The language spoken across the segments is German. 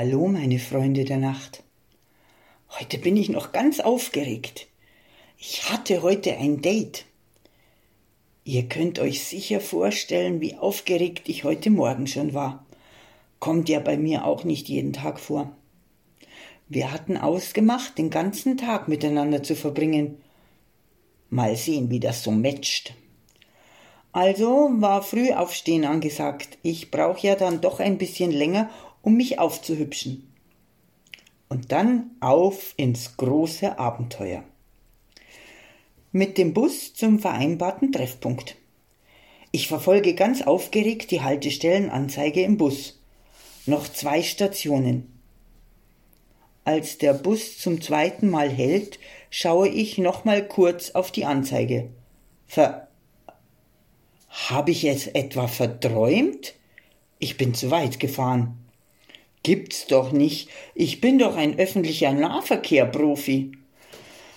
Hallo, meine Freunde der Nacht. Heute bin ich noch ganz aufgeregt. Ich hatte heute ein Date. Ihr könnt euch sicher vorstellen, wie aufgeregt ich heute Morgen schon war. Kommt ja bei mir auch nicht jeden Tag vor. Wir hatten ausgemacht, den ganzen Tag miteinander zu verbringen. Mal sehen, wie das so matcht. Also war früh aufstehen angesagt. Ich brauche ja dann doch ein bisschen länger, um mich aufzuhübschen. Und dann auf ins große Abenteuer. Mit dem Bus zum vereinbarten Treffpunkt. Ich verfolge ganz aufgeregt die Haltestellenanzeige im Bus. Noch zwei Stationen. Als der Bus zum zweiten Mal hält, schaue ich noch mal kurz auf die Anzeige. Ver Habe ich es etwa verträumt? Ich bin zu weit gefahren. Gibt's doch nicht. Ich bin doch ein öffentlicher Nahverkehrprofi.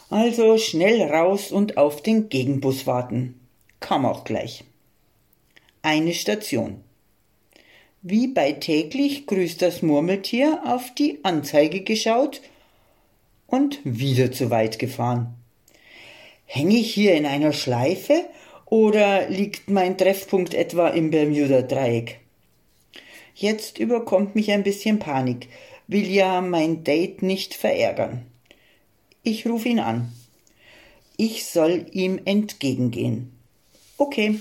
Also schnell raus und auf den Gegenbus warten. Kam auch gleich. Eine Station. Wie bei täglich grüßt das Murmeltier auf die Anzeige geschaut und wieder zu weit gefahren. Hänge ich hier in einer Schleife oder liegt mein Treffpunkt etwa im Bermuda-Dreieck? Jetzt überkommt mich ein bisschen Panik, will ja mein Date nicht verärgern. Ich rufe ihn an. Ich soll ihm entgegengehen. Okay,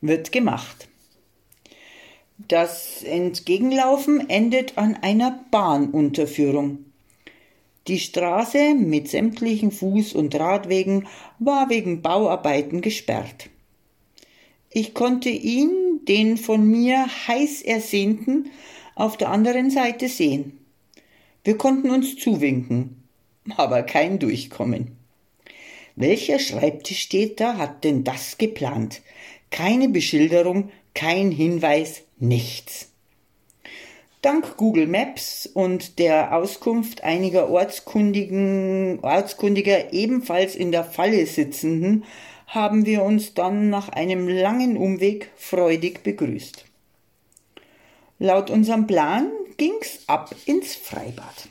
wird gemacht. Das Entgegenlaufen endet an einer Bahnunterführung. Die Straße mit sämtlichen Fuß- und Radwegen war wegen Bauarbeiten gesperrt. Ich konnte ihn den von mir heiß ersehnten, auf der anderen Seite sehen. Wir konnten uns zuwinken, aber kein Durchkommen. Welcher Schreibtisch steht da, hat denn das geplant? Keine Beschilderung, kein Hinweis, nichts. Dank Google Maps und der Auskunft einiger Ortskundigen, Ortskundiger ebenfalls in der Falle sitzenden haben wir uns dann nach einem langen Umweg freudig begrüßt. Laut unserem Plan ging's ab ins Freibad.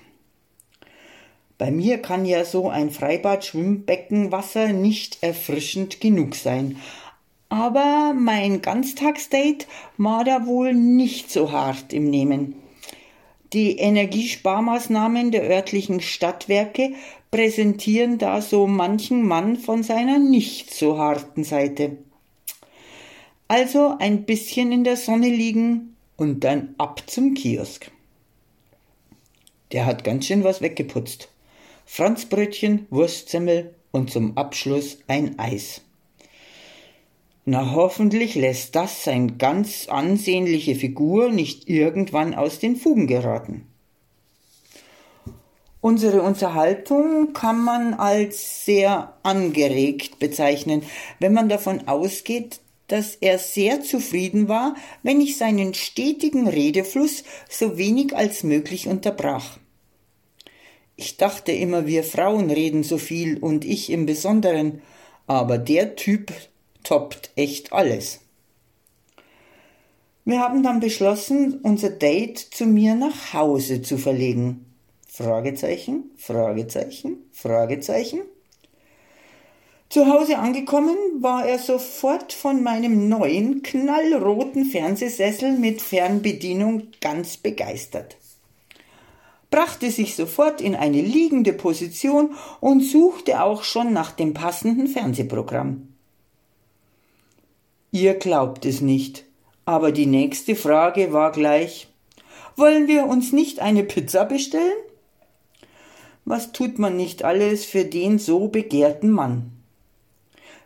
Bei mir kann ja so ein Freibad-Schwimmbeckenwasser nicht erfrischend genug sein. Aber mein Ganztagsdate war da wohl nicht so hart im Nehmen. Die Energiesparmaßnahmen der örtlichen Stadtwerke präsentieren da so manchen Mann von seiner nicht so harten Seite. Also ein bisschen in der Sonne liegen und dann ab zum Kiosk. Der hat ganz schön was weggeputzt. Franzbrötchen, Wurstsemmel und zum Abschluss ein Eis. Na hoffentlich lässt das sein ganz ansehnliche Figur nicht irgendwann aus den Fugen geraten. Unsere Unterhaltung kann man als sehr angeregt bezeichnen, wenn man davon ausgeht, dass er sehr zufrieden war, wenn ich seinen stetigen Redefluss so wenig als möglich unterbrach. Ich dachte immer, wir Frauen reden so viel und ich im Besonderen, aber der Typ toppt echt alles. Wir haben dann beschlossen, unser Date zu mir nach Hause zu verlegen. Fragezeichen, Fragezeichen, Fragezeichen. Zu Hause angekommen war er sofort von meinem neuen knallroten Fernsehsessel mit Fernbedienung ganz begeistert. Brachte sich sofort in eine liegende Position und suchte auch schon nach dem passenden Fernsehprogramm. Ihr glaubt es nicht, aber die nächste Frage war gleich Wollen wir uns nicht eine Pizza bestellen? Was tut man nicht alles für den so begehrten Mann?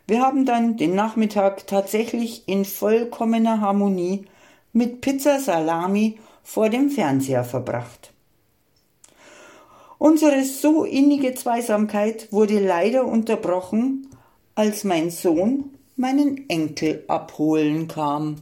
Wir haben dann den Nachmittag tatsächlich in vollkommener Harmonie mit Pizza Salami vor dem Fernseher verbracht. Unsere so innige Zweisamkeit wurde leider unterbrochen, als mein Sohn meinen Enkel abholen kam.